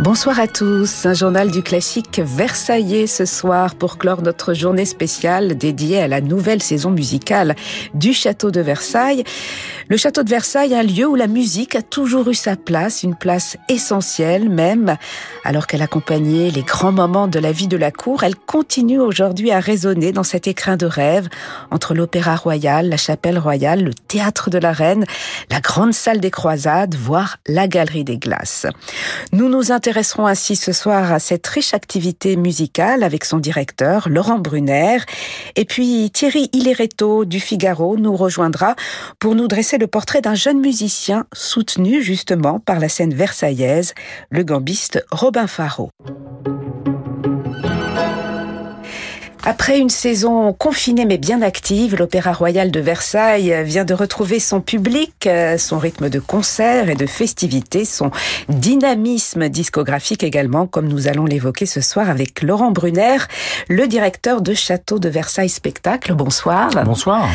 Bonsoir à tous, un journal du classique versaillais ce soir pour clore notre journée spéciale dédiée à la nouvelle saison musicale du château de Versailles. Le château de Versailles, un lieu où la musique a toujours eu sa place, une place essentielle même. Alors qu'elle accompagnait les grands moments de la vie de la cour, elle continue aujourd'hui à résonner dans cet écrin de rêve entre l'opéra royal, la chapelle royale, le théâtre de la reine, la grande salle des croisades, voire la galerie des glaces. Nous nous intéresserons ainsi ce soir à cette riche activité musicale avec son directeur, Laurent Brunner. Et puis Thierry Ileretto du Figaro nous rejoindra pour nous dresser le portrait d'un jeune musicien soutenu justement par la scène versaillaise, le gambiste Robin Faro. Après une saison confinée mais bien active, l'Opéra Royal de Versailles vient de retrouver son public, euh, son rythme de concert et de festivités, son dynamisme discographique également, comme nous allons l'évoquer ce soir avec Laurent Brunner, le directeur de Château de Versailles Spectacle. Bonsoir. Bonsoir.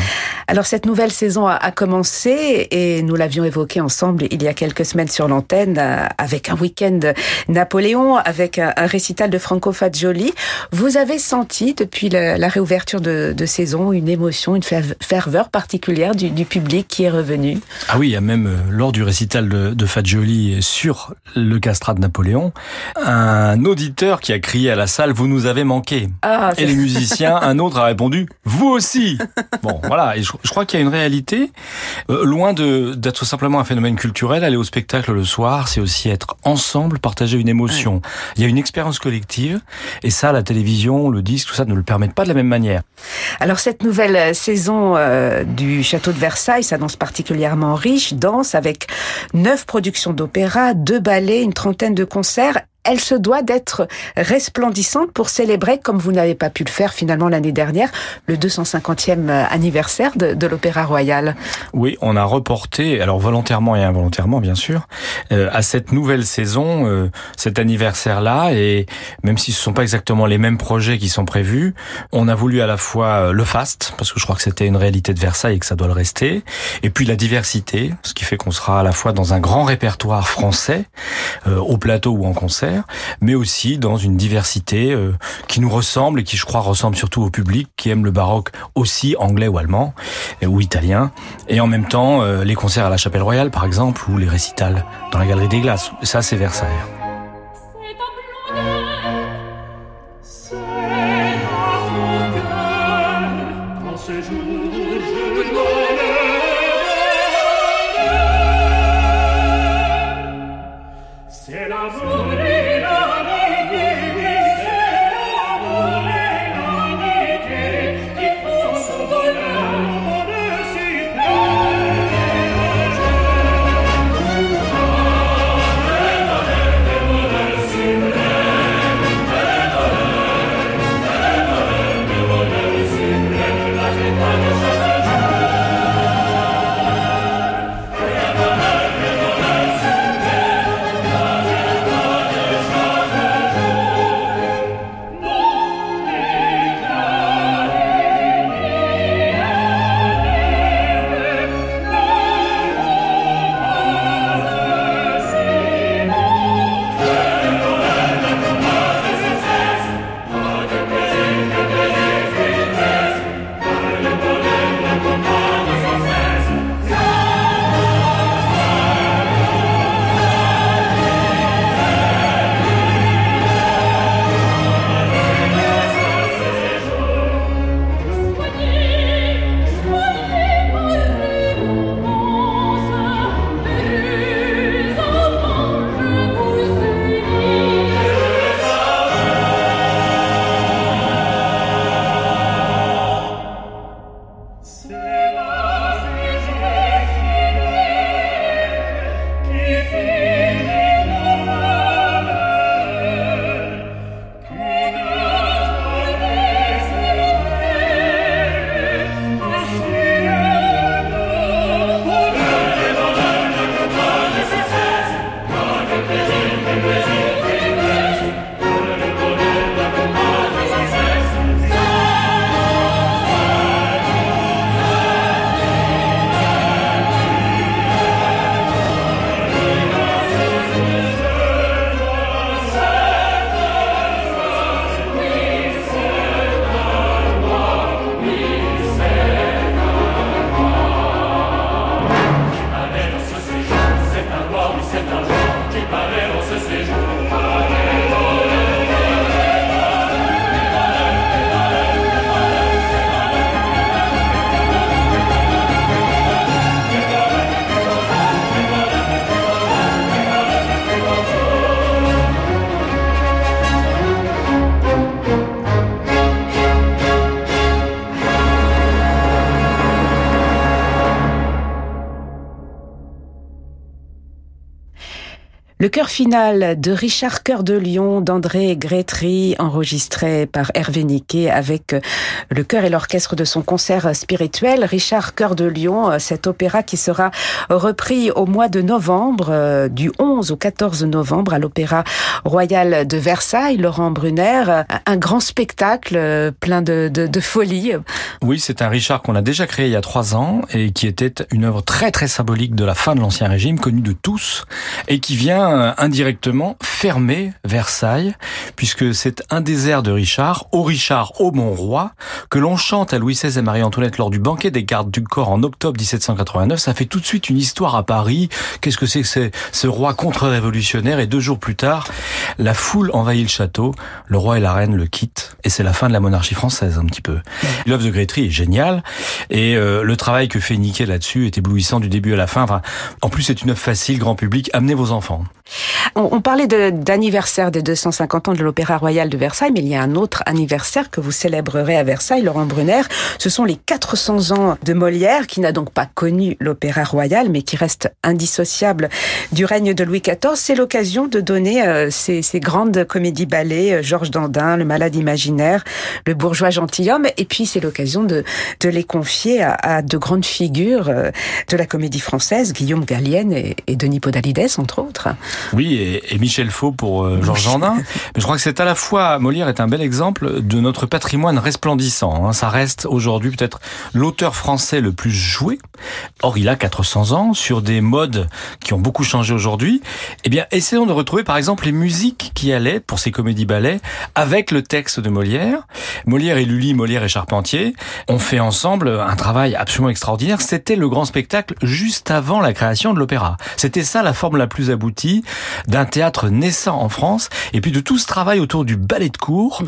Alors cette nouvelle saison a commencé et nous l'avions évoqué ensemble il y a quelques semaines sur l'antenne euh, avec un week-end Napoléon, avec un récital de Franco Fagioli. Vous avez senti depuis la, réouverture de, saison, une émotion, une ferveur particulière du, public qui est revenu. Ah oui, il y a même euh, lors du récital de, de Fagioli sur le castrat de Napoléon, un auditeur qui a crié à la salle "Vous nous avez manqué". Ah, et les musiciens, un autre a répondu "Vous aussi". Bon, voilà. Et je, crois qu'il y a une réalité euh, loin d'être simplement un phénomène culturel. Aller au spectacle le soir, c'est aussi être ensemble, partager une émotion. Il y a une expérience collective, et ça, la télévision, le disque, tout ça ne le permettent pas de la même manière. Alors cette nouvelle euh, saison euh, du château de Versailles s'annonce particulièrement riche, dense, avec neuf productions d'opéra, deux ballets, une trentaine de concerts elle se doit d'être resplendissante pour célébrer, comme vous n'avez pas pu le faire finalement l'année dernière, le 250e anniversaire de, l'Opéra Royal. Oui, on a reporté, alors volontairement et involontairement bien sûr, euh, à cette nouvelle saison, euh, cet anniversaire-là, et même si ce ne sont pas exactement les mêmes projets qui sont prévus, on a voulu à la fois euh, le faste, parce que je crois que c'était une réalité de Versailles et que ça doit le rester, et puis la diversité, ce qui fait qu'on sera à la fois dans un grand répertoire français, au plateau ou en concert, mais aussi dans une diversité euh, qui nous ressemble et qui, je crois, ressemble surtout au public qui aime le baroque aussi anglais ou allemand ou italien. Et en même temps, euh, les concerts à la Chapelle Royale, par exemple, ou les récitals dans la Galerie des Glaces. Ça, c'est Versailles. Le chœur final de Richard Cœur de Lion d'André Grétry, enregistré par Hervé Niquet avec le chœur et l'orchestre de son concert spirituel. Richard Cœur de Lion, cet opéra qui sera repris au mois de novembre, euh, du 11 au 14 novembre à l'Opéra Royal de Versailles. Laurent Brunner, un grand spectacle euh, plein de, de, de folie. Oui, c'est un Richard qu'on a déjà créé il y a trois ans et qui était une œuvre très très symbolique de la fin de l'Ancien Régime, connue de tous, et qui vient euh, indirectement fermer Versailles, puisque c'est un airs de Richard, au Richard, au mon roi, que l'on chante à Louis XVI et Marie-Antoinette lors du banquet des gardes du corps en octobre 1789. Ça fait tout de suite une histoire à Paris. Qu'est-ce que c'est que ce roi contre-révolutionnaire? Et deux jours plus tard, la foule envahit le château, le roi et la reine le quittent, et c'est la fin de la monarchie française un petit peu. L'œuvre de Grétry est géniale, et euh, le travail que fait Niquet là-dessus est éblouissant du début à la fin. Enfin, en plus, c'est une œuvre facile, grand public. Amenez vos enfants. On, on parlait d'anniversaire des 250 ans de l'Opéra Royal de Versailles, mais il y a un autre anniversaire que vous célébrerez à Versailles, Laurent Brunner. Ce sont les 400 ans de Molière, qui n'a donc pas connu l'Opéra Royal, mais qui reste indissociable du règne de Louis XIV. C'est l'occasion de donner euh, ces, ces, grandes comédies-ballets, euh, Georges Dandin, Le Malade imaginaire, Le Bourgeois gentilhomme, et puis c'est l'occasion de, de les confier à, à, de grandes figures euh, de la comédie française, Guillaume Gallienne et, et Denis Podalides, entre autres. Oui, et, et Michel Faux pour euh, Georges Jandin. Mais je crois que c'est à la fois, Molière est un bel exemple de notre patrimoine resplendissant. Hein. Ça reste aujourd'hui peut-être l'auteur français le plus joué. Or, il a 400 ans sur des modes qui ont beaucoup changé aujourd'hui. Eh bien, essayons de retrouver par exemple les musiques qui allaient pour ces comédies ballets avec le texte de Molière. Molière et Lully, Molière et Charpentier ont fait ensemble un travail absolument extraordinaire. C'était le grand spectacle juste avant la création de l'opéra. C'était ça la forme la plus aboutie d'un théâtre naissant en France, et puis de tout ce travail autour du ballet de cour.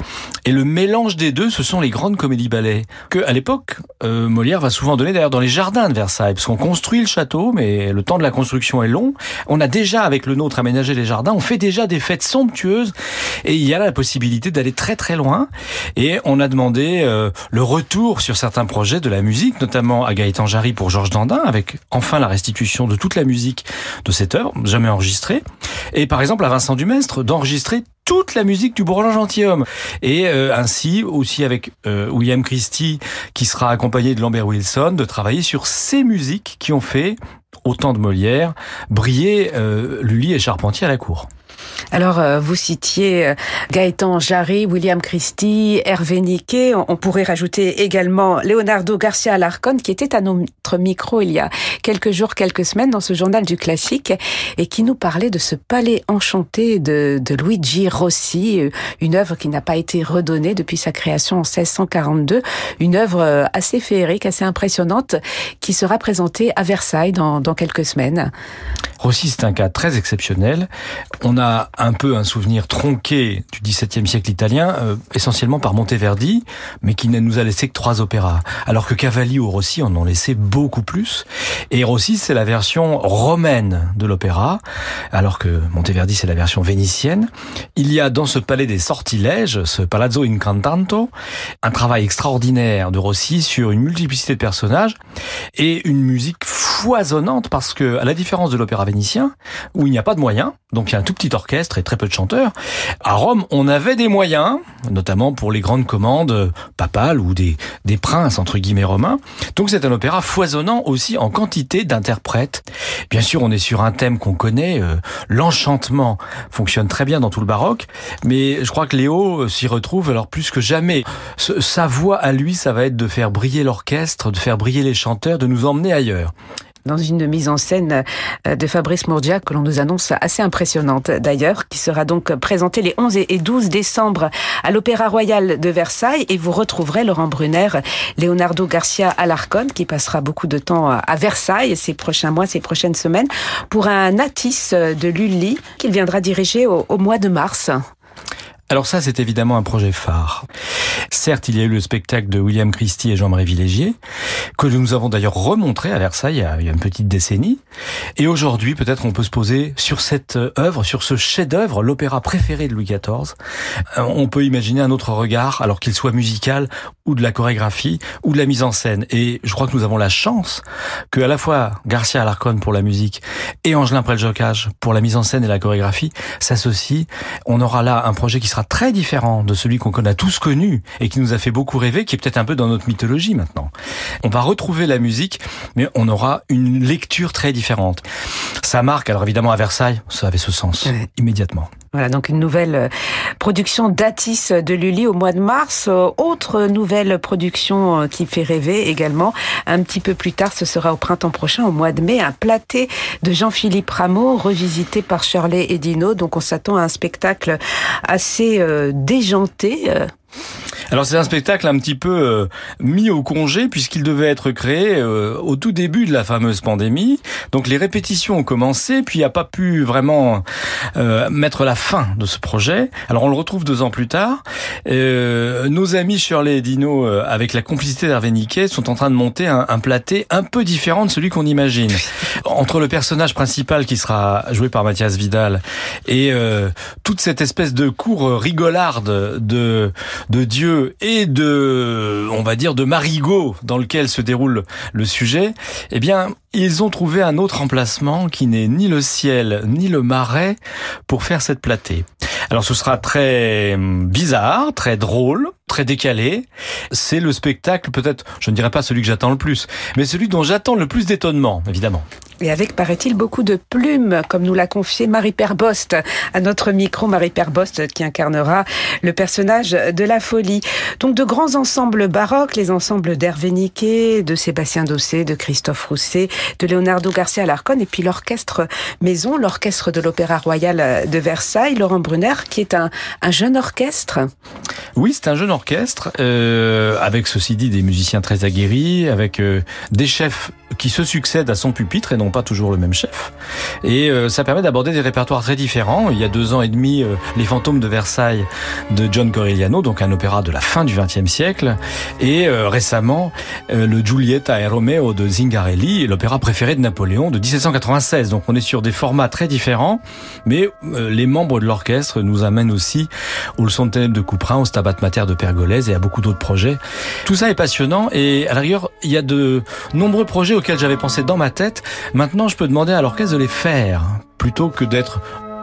Et le mélange des deux, ce sont les grandes comédies ballets que, à l'époque, euh, Molière va souvent donner d'ailleurs dans les jardins de Versailles, parce qu'on construit le château, mais le temps de la construction est long. On a déjà, avec le nôtre, aménagé les jardins. On fait déjà des fêtes somptueuses, et il y a la possibilité d'aller très très loin. Et on a demandé euh, le retour sur certains projets de la musique, notamment à Gaëtan Jarry pour Georges Dandin, avec enfin la restitution de toute la musique de cette œuvre, jamais enregistrée. Et par exemple à Vincent Dumestre d'enregistrer toute la musique du Bourgeois gentilhomme. Et euh, ainsi aussi avec euh, William Christie, qui sera accompagné de Lambert Wilson, de travailler sur ces musiques qui ont fait, au temps de Molière, briller euh, Lully et Charpentier à la cour. Alors, euh, vous citiez euh, Gaëtan Jarry, William Christie, Hervé Niquet. On pourrait rajouter également Leonardo Garcia Alarcon, qui était à notre micro il y a quelques jours, quelques semaines, dans ce journal du classique, et qui nous parlait de ce palais enchanté de, Luigi Rossi, euh, une œuvre qui n'a pas été redonnée depuis sa création en 1642, une œuvre assez féerique, assez impressionnante, qui sera présentée à Versailles dans, dans quelques semaines. Rossi, c'est un cas très exceptionnel. On a un peu un souvenir tronqué du XVIIe siècle italien, euh, essentiellement par Monteverdi, mais qui ne nous a laissé que trois opéras. Alors que Cavalli ou Rossi en ont laissé beaucoup plus. Et Rossi, c'est la version romaine de l'opéra, alors que Monteverdi, c'est la version vénitienne. Il y a dans ce palais des sortilèges, ce Palazzo Incantanto, un travail extraordinaire de Rossi sur une multiplicité de personnages et une musique foisonnante parce que, à la différence de l'opéra vénitien, où il n'y a pas de moyens, donc il y a un tout petit orchestre et très peu de chanteurs. À Rome, on avait des moyens, notamment pour les grandes commandes papales ou des, des princes, entre guillemets, romains. Donc c'est un opéra foisonnant aussi en quantité d'interprètes. Bien sûr, on est sur un thème qu'on connaît, euh, l'enchantement fonctionne très bien dans tout le baroque, mais je crois que Léo s'y retrouve alors plus que jamais. sa voix à lui, ça va être de faire briller l'orchestre, de faire briller les chanteurs, de nous emmener ailleurs dans une mise en scène euh, de Fabrice Mourdia que l'on nous annonce assez impressionnante d'ailleurs, qui sera donc présentée les 11 et 12 décembre à l'Opéra Royal de Versailles et vous retrouverez Laurent Brunner, Leonardo Garcia Alarcon qui passera beaucoup de temps à Versailles ces prochains mois, ces prochaines semaines pour un Atis de Lully qu'il viendra diriger au, au mois de mars. Alors ça, c'est évidemment un projet phare. Certes, il y a eu le spectacle de William Christie et Jean-Marie Villégier, que nous avons d'ailleurs remontré à Versailles il y a une petite décennie. Et aujourd'hui, peut-être on peut se poser sur cette œuvre, sur ce chef-d'œuvre, l'opéra préféré de Louis XIV. Euh, on peut imaginer un autre regard, alors qu'il soit musical ou de la chorégraphie ou de la mise en scène. Et je crois que nous avons la chance que à la fois Garcia Alarcon pour la musique et Angelin Preljocage pour la mise en scène et la chorégraphie s'associent. On aura là un projet qui sera très différent de celui qu'on a tous connu qui nous a fait beaucoup rêver, qui est peut-être un peu dans notre mythologie maintenant. On va retrouver la musique, mais on aura une lecture très différente. Ça marque, alors évidemment à Versailles, ça avait ce sens immédiatement. Voilà, donc une nouvelle euh, production d'Atis de Lully au mois de mars. Euh, autre nouvelle production euh, qui fait rêver également. Un petit peu plus tard, ce sera au printemps prochain, au mois de mai, un platé de Jean-Philippe Rameau, revisité par Shirley et Dino. Donc on s'attend à un spectacle assez déjanté. Alors c'est un spectacle un petit peu euh, mis au congé puisqu'il devait être créé euh, au tout début de la fameuse pandémie. Donc les répétitions ont commencé, puis il a pas pu vraiment euh, mettre la fin de ce projet. Alors on le retrouve deux ans plus tard. nos amis Shirley et Dino, avec la complicité d'Hervé Niquet, sont en train de monter un, un platé un peu différent de celui qu'on imagine. Entre le personnage principal qui sera joué par Mathias Vidal et toute cette espèce de cour rigolarde de, de Dieu et de, on va dire, de marigot dans lequel se déroule le sujet, eh bien, ils ont trouvé un autre emplacement qui n'est ni le ciel ni le marais pour faire cette platée. Alors ce sera très hum, bizarre, très drôle, très décalé. C'est le spectacle peut-être, je ne dirais pas celui que j'attends le plus, mais celui dont j'attends le plus d'étonnement, évidemment. Et avec, paraît-il, beaucoup de plumes, comme nous l'a confié Marie Perbost à notre micro, Marie Perbost qui incarnera le personnage de la folie. Donc de grands ensembles baroques, les ensembles d'Hervé Niquet, de Sébastien Dossé, de Christophe Rousset, de Leonardo Garcia Larcon, et puis l'orchestre Maison, l'orchestre de l'Opéra Royal de Versailles, Laurent Brunner, qui est un, un jeune orchestre. Oui, c'est un jeune orchestre, euh, avec ceci dit des musiciens très aguerris, avec euh, des chefs qui se succèdent à son pupitre et non pas toujours le même chef. Et euh, ça permet d'aborder des répertoires très différents. Il y a deux ans et demi, euh, Les Fantômes de Versailles de John Corigliano, donc un opéra de la fin du XXe siècle, et euh, récemment le Giulietta et Romeo de Zingarelli, l'opéra préféré de Napoléon de 1796. Donc on est sur des formats très différents, mais les membres de l'orchestre nous amènent aussi au Leçon de ténèbres de Couperin, au Stabat Mater de Pergolèse et à beaucoup d'autres projets. Tout ça est passionnant et à l'arrière, il y a de nombreux projets auxquels j'avais pensé dans ma tête. Maintenant, je peux demander à l'orchestre de les faire plutôt que d'être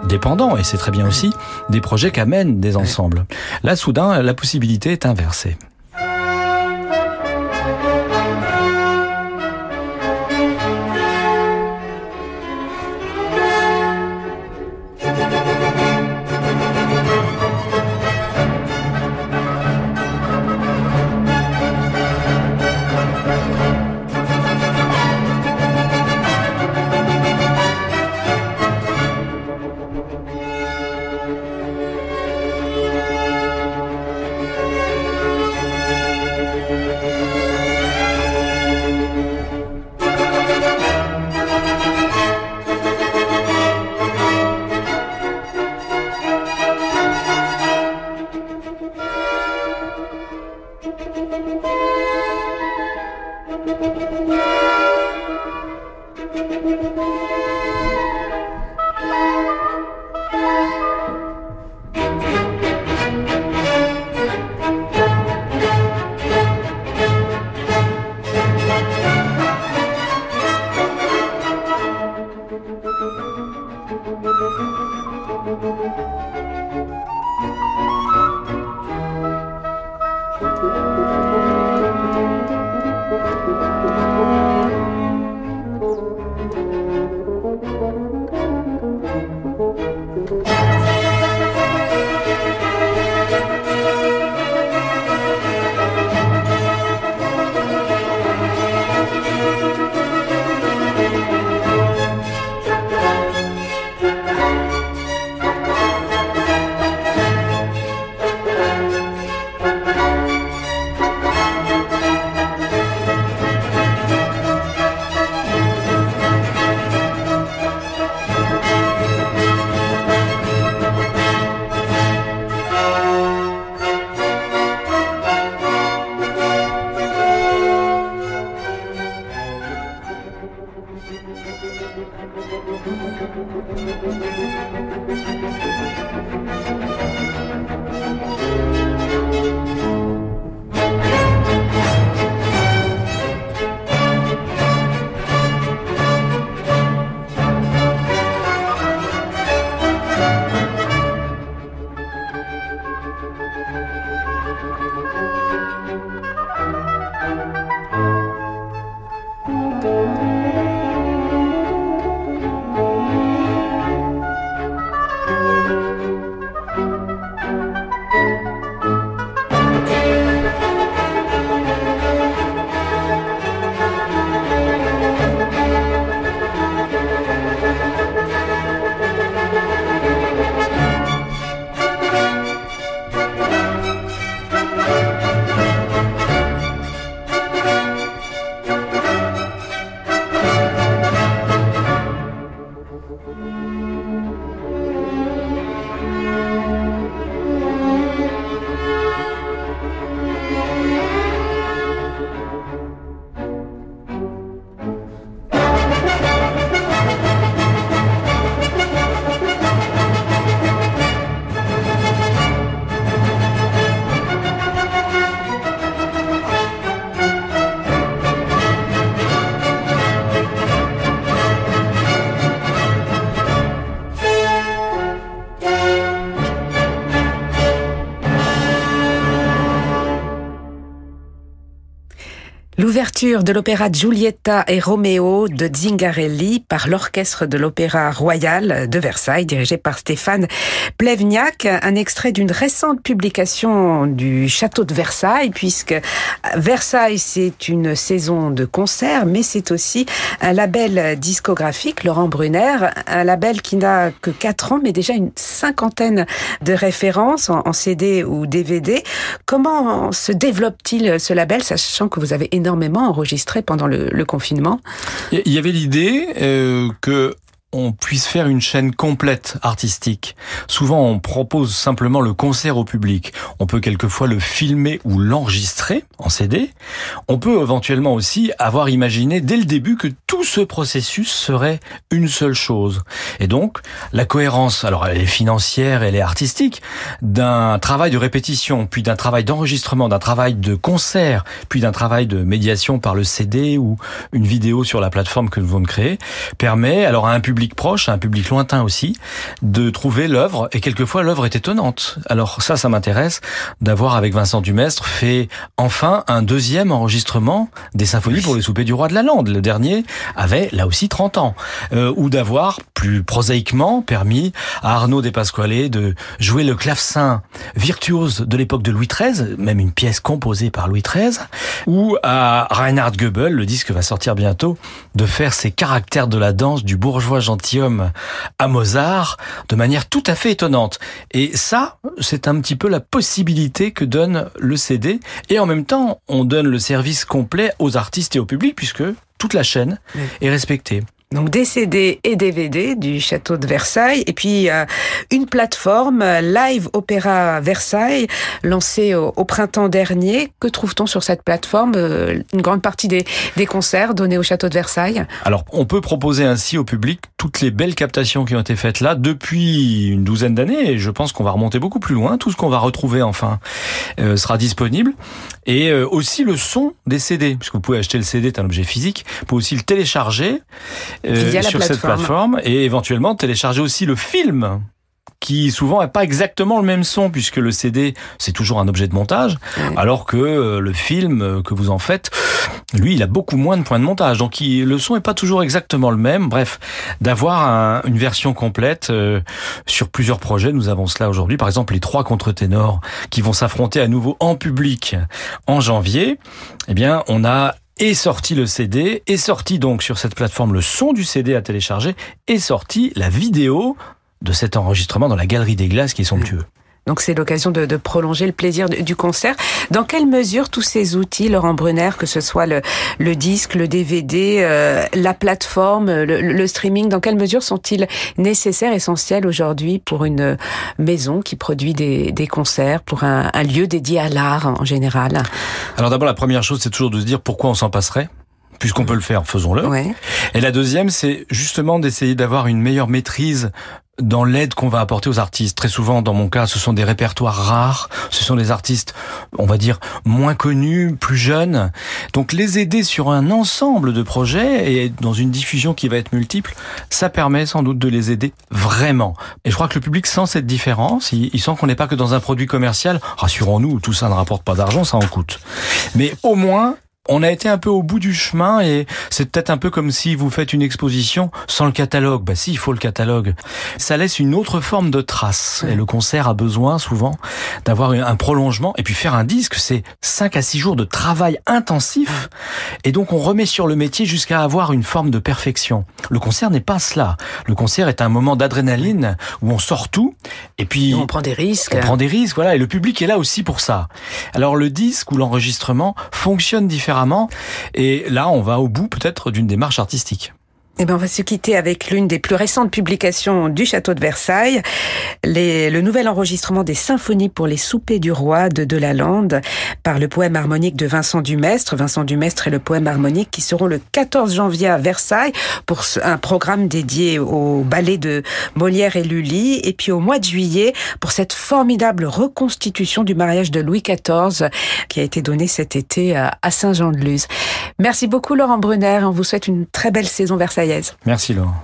dépendant, et c'est très bien aussi, des projets qu'amènent des ensembles. Là, soudain, la possibilité est inversée. De l'opéra Giulietta et Roméo de Zingarelli par l'orchestre de l'Opéra Royal de Versailles, dirigé par Stéphane Plevniak, un extrait d'une récente publication du château de Versailles, puisque Versailles, c'est une saison de concerts, mais c'est aussi un label discographique, Laurent Brunner, un label qui n'a que 4 ans, mais déjà une cinquantaine de références en CD ou DVD. Comment se développe-t-il ce label, sachant que vous avez énormément enregistré pendant le, le confinement. Il y avait l'idée euh, que on puisse faire une chaîne complète artistique. Souvent, on propose simplement le concert au public. On peut quelquefois le filmer ou l'enregistrer en CD. On peut éventuellement aussi avoir imaginé dès le début que tout ce processus serait une seule chose. Et donc, la cohérence, alors elle est financière, elle est artistique, d'un travail de répétition, puis d'un travail d'enregistrement, d'un travail de concert, puis d'un travail de médiation par le CD ou une vidéo sur la plateforme que nous venons de créer, permet alors à un public proche, un public lointain aussi, de trouver l'œuvre. Et quelquefois, l'œuvre est étonnante. Alors ça, ça m'intéresse d'avoir avec Vincent Dumestre fait enfin un deuxième enregistrement des symphonies pour les soupers du roi de la Lande. Le dernier avait là aussi 30 ans. Euh, ou d'avoir plus prosaïquement permis à Arnaud Despasquale de jouer le clavecin virtuose de l'époque de Louis XIII, même une pièce composée par Louis XIII, ou à Reinhard Goebel, le disque va sortir bientôt, de faire ses caractères de la danse du bourgeois gentilhomme à Mozart de manière tout à fait étonnante. Et ça, c'est un petit peu la possibilité que donne le CD. Et en même temps, on donne le service complet aux artistes et au public puisque toute la chaîne est respectée. Donc des CD et DVD du château de Versailles et puis euh, une plateforme euh, Live Opéra Versailles lancée au, printemps dernier. Que trouve-t-on sur cette plateforme euh, Une grande partie des, des, concerts donnés au château de Versailles? Alors on peut proposer ainsi au public toutes les belles captations qui ont été faites là depuis une douzaine d'années et je pense qu'on va remonter beaucoup plus loin. Tout ce qu'on va retrouver enfin sera disponible et aussi le son des CD puisque vous pouvez acheter le CD, c'est un objet physique, vous pouvez aussi le télécharger euh, sur cette plateforme. et éventuellement télécharger aussi le film qui souvent n'a pas exactement le même son puisque le CD c'est toujours un objet de montage alors que euh, le film euh, que vous en faites lui il a beaucoup moins de points de montage. Donc le son est pas toujours exactement le même. Bref d'avoir une version complète sur plusieurs projets nous avons cela aujourd'hui. Par exemple les trois contre-ténors qui vont s'affronter à nouveau en public en janvier. Eh bien on a est sorti le CD, est sorti donc sur cette plateforme le son du CD à télécharger, est sorti la vidéo de cet enregistrement dans la galerie des glaces qui est somptueux. Donc c'est l'occasion de, de, prolonger le plaisir du concert. Dans quelle mesure tous ces outils, Laurent Brunner, que ce soit le, le disque, le DVD, euh, la plateforme, le, le, streaming, dans quelle mesure sont-ils nécessaires, essentiels aujourd'hui pour une maison qui produit des, des concerts, pour un, un lieu dédié à l'art en général? Alors d'abord, la première chose, c'est toujours de se dire pourquoi on s'en passerait puisqu'on peut le faire, faisons-le. Ouais. Et la deuxième, c'est justement d'essayer d'avoir une meilleure maîtrise dans l'aide qu'on va apporter aux artistes. Très souvent, dans mon cas, ce sont des répertoires rares, ce sont des artistes, on va dire, moins connus, plus jeunes. Donc les aider sur un ensemble de projets et dans une diffusion qui va être multiple, ça permet sans doute de les aider vraiment. Et je crois que le public sent cette différence, il, sent qu'on n'est pas que dans un produit commercial. Rassurons-nous, tout ça ne rapporte pas d'argent, ça en coûte. Mais au moins, on a été un peu au bout du chemin et c'est peut-être un peu comme si vous faites une exposition sans le catalogue. Bah si, il faut le catalogue. Ça laisse une autre forme de trace. Et le concert a besoin souvent d'avoir un prolongement. Et puis faire un disque, c'est 5 à 6 jours de travail intensif. Et donc on remet sur le métier jusqu'à avoir une forme de perfection. Le concert n'est pas cela. Le concert est un moment d'adrénaline où on sort tout. Et puis... on prend des risques. On prend des risques, voilà. Et le public est là aussi pour ça. Alors le disque ou l'enregistrement fonctionne différemment et là, on va au bout peut-être d'une démarche artistique. Eh ben, on va se quitter avec l'une des plus récentes publications du château de Versailles, les, le nouvel enregistrement des symphonies pour les soupers du roi de Delalande par le poème harmonique de Vincent Dumestre. Vincent Dumestre et le poème harmonique qui seront le 14 janvier à Versailles pour un programme dédié au ballet de Molière et Lully et puis au mois de juillet pour cette formidable reconstitution du mariage de Louis XIV qui a été donné cet été à Saint-Jean-de-Luz. Merci beaucoup Laurent Brunner. On vous souhaite une très belle saison Versailles. Merci Laurent.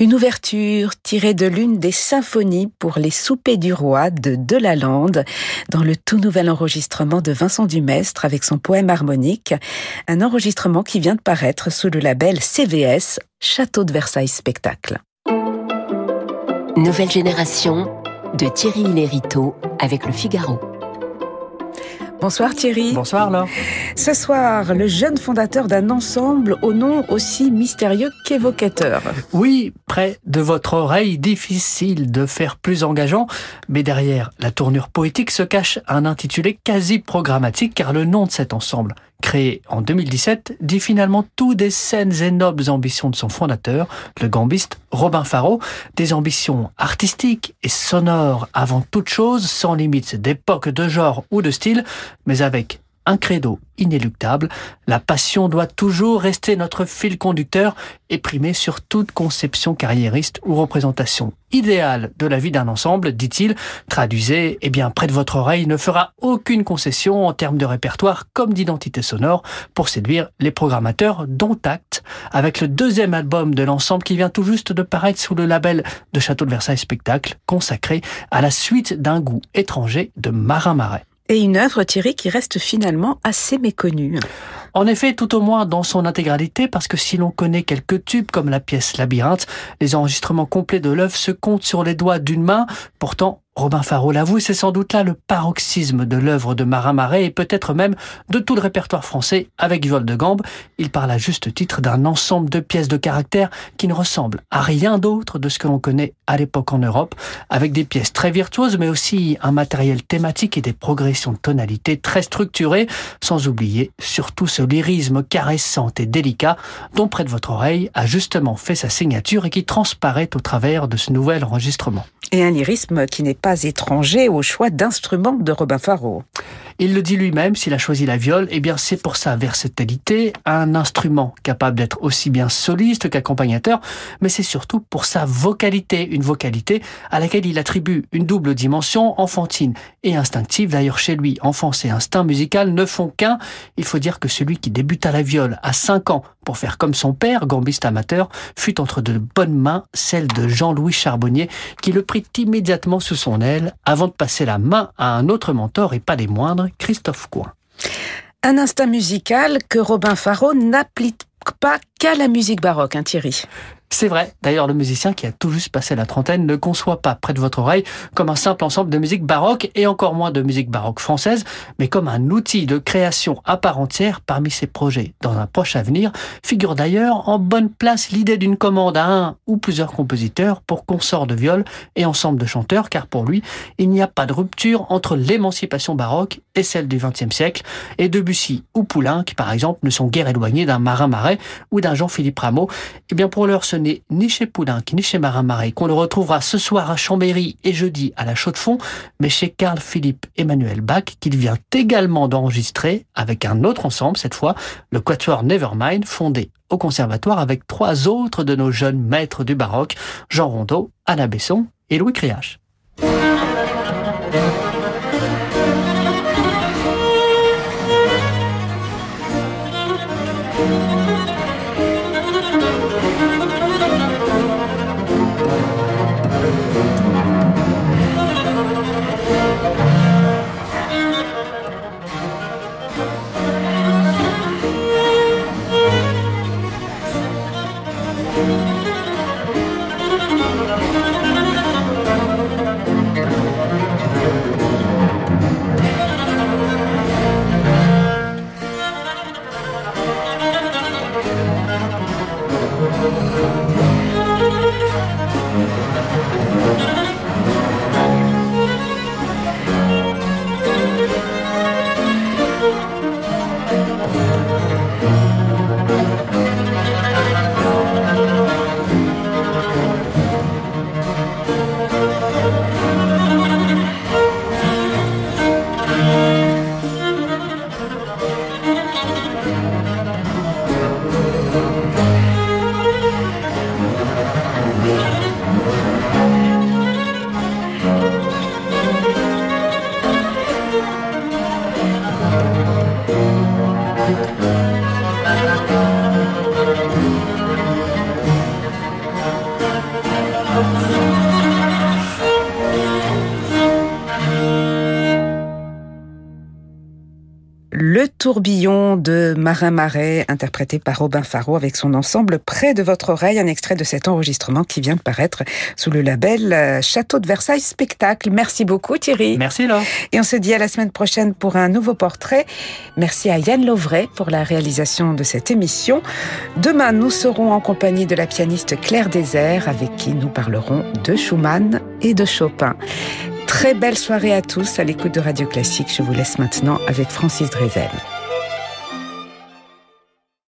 Une ouverture tirée de l'une des symphonies pour les soupers du roi de Delalande, dans le tout nouvel enregistrement de Vincent Dumestre avec son poème harmonique, un enregistrement qui vient de paraître sous le label CVS, Château de Versailles Spectacle. Nouvelle génération de Thierry Lériteau avec le Figaro. Bonsoir Thierry. Bonsoir Laure. Ce soir, le jeune fondateur d'un ensemble au nom aussi mystérieux qu'évocateur. Oui, près de votre oreille, difficile de faire plus engageant, mais derrière la tournure poétique se cache un intitulé quasi programmatique car le nom de cet ensemble, créé en 2017, dit finalement tout des saines et nobles ambitions de son fondateur, le gambiste Robin Faro, des ambitions artistiques et sonores avant toute chose, sans limite d'époque, de genre ou de style, mais avec un credo inéluctable. La passion doit toujours rester notre fil conducteur et primer sur toute conception carriériste ou représentation idéale de la vie d'un ensemble, dit-il. Traduisez, eh bien, près de votre oreille ne fera aucune concession en termes de répertoire comme d'identité sonore pour séduire les programmateurs, dont acte avec le deuxième album de l'ensemble qui vient tout juste de paraître sous le label de Château de Versailles Spectacle, consacré à la suite d'un goût étranger de Marin Marais. Et une œuvre, Thierry, qui reste finalement assez méconnue. En effet, tout au moins dans son intégralité, parce que si l'on connaît quelques tubes comme la pièce Labyrinthe, les enregistrements complets de l'œuvre se comptent sur les doigts d'une main. Pourtant, Robin Faro l'avoue, c'est sans doute là le paroxysme de l'œuvre de Marin Marais et peut-être même de tout le répertoire français avec Vol de Gambe. Il parle à juste titre d'un ensemble de pièces de caractère qui ne ressemble à rien d'autre de ce que l'on connaît à l'époque en Europe, avec des pièces très virtuoses mais aussi un matériel thématique et des progressions de tonalité très structurées, sans oublier surtout ce lyrisme caressant et délicat dont près de votre oreille a justement fait sa signature et qui transparaît au travers de ce nouvel enregistrement. Et un lyrisme qui n'est pas étranger au choix d'instruments de Robin Faro. Il le dit lui-même, s'il a choisi la viole, eh bien c'est pour sa versatilité, un instrument capable d'être aussi bien soliste qu'accompagnateur, mais c'est surtout pour sa vocalité, une vocalité à laquelle il attribue une double dimension enfantine et instinctive. D'ailleurs chez lui, enfance et instinct musical ne font qu'un. Il faut dire que celui qui débute à la viole à 5 ans pour faire comme son père, gambiste amateur, fut entre de bonnes mains celle de Jean-Louis Charbonnier, qui le prit immédiatement sous son aile avant de passer la main à un autre mentor et pas des moindres, Christophe Coin. Un instinct musical que Robin Faro n'applique pas qu'à la musique baroque, hein, Thierry. C'est vrai. D'ailleurs, le musicien qui a tout juste passé la trentaine ne conçoit pas près de votre oreille comme un simple ensemble de musique baroque et encore moins de musique baroque française, mais comme un outil de création à part entière parmi ses projets. Dans un proche avenir, figure d'ailleurs en bonne place l'idée d'une commande à un ou plusieurs compositeurs pour consorts de viol et ensemble de chanteurs, car pour lui, il n'y a pas de rupture entre l'émancipation baroque et celle du XXe siècle, et Debussy ou Poulenc, qui par exemple, ne sont guère éloignés d'un Marin Marais ou d'un Jean-Philippe Rameau. Eh bien, pour l'heure, ce ni chez Poulenc ni chez Marin Marais, qu'on le retrouvera ce soir à Chambéry et jeudi à la Chaux-de-Fonds, mais chez Carl Philippe Emmanuel Bach, qu'il vient également d'enregistrer avec un autre ensemble, cette fois, le Quatuor Nevermind, fondé au conservatoire avec trois autres de nos jeunes maîtres du baroque, Jean Rondeau, Anna Besson et Louis Criache. Tourbillon de Marin Marais, interprété par Robin Faro avec son ensemble Près de votre oreille, un extrait de cet enregistrement qui vient de paraître sous le label euh, Château de Versailles Spectacle. Merci beaucoup Thierry. Merci Laure. Et on se dit à la semaine prochaine pour un nouveau portrait. Merci à Yann Lovray pour la réalisation de cette émission. Demain, nous serons en compagnie de la pianiste Claire Désert avec qui nous parlerons de Schumann et de Chopin. Très belle soirée à tous à l'écoute de Radio Classique. Je vous laisse maintenant avec Francis Drezel.